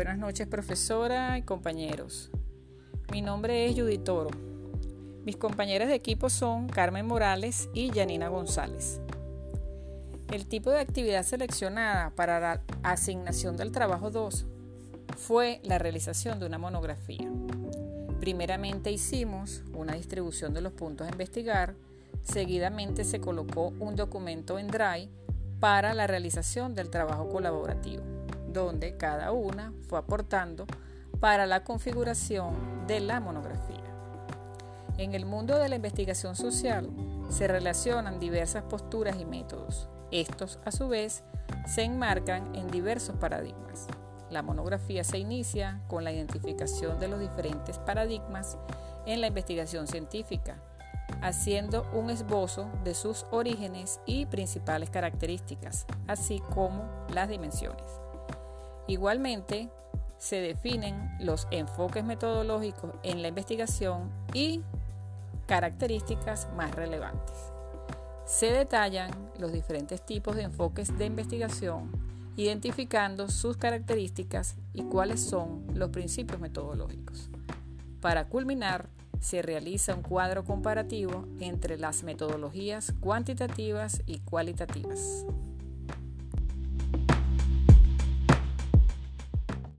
Buenas noches profesora y compañeros. Mi nombre es Judith Toro. Mis compañeras de equipo son Carmen Morales y Janina González. El tipo de actividad seleccionada para la asignación del trabajo 2 fue la realización de una monografía. Primeramente hicimos una distribución de los puntos a investigar, seguidamente se colocó un documento en Drive para la realización del trabajo colaborativo, donde cada una fue aportando para la configuración de la monografía. En el mundo de la investigación social se relacionan diversas posturas y métodos. Estos, a su vez, se enmarcan en diversos paradigmas. La monografía se inicia con la identificación de los diferentes paradigmas en la investigación científica, haciendo un esbozo de sus orígenes y principales características, así como las dimensiones. Igualmente, se definen los enfoques metodológicos en la investigación y características más relevantes. Se detallan los diferentes tipos de enfoques de investigación, identificando sus características y cuáles son los principios metodológicos. Para culminar, se realiza un cuadro comparativo entre las metodologías cuantitativas y cualitativas.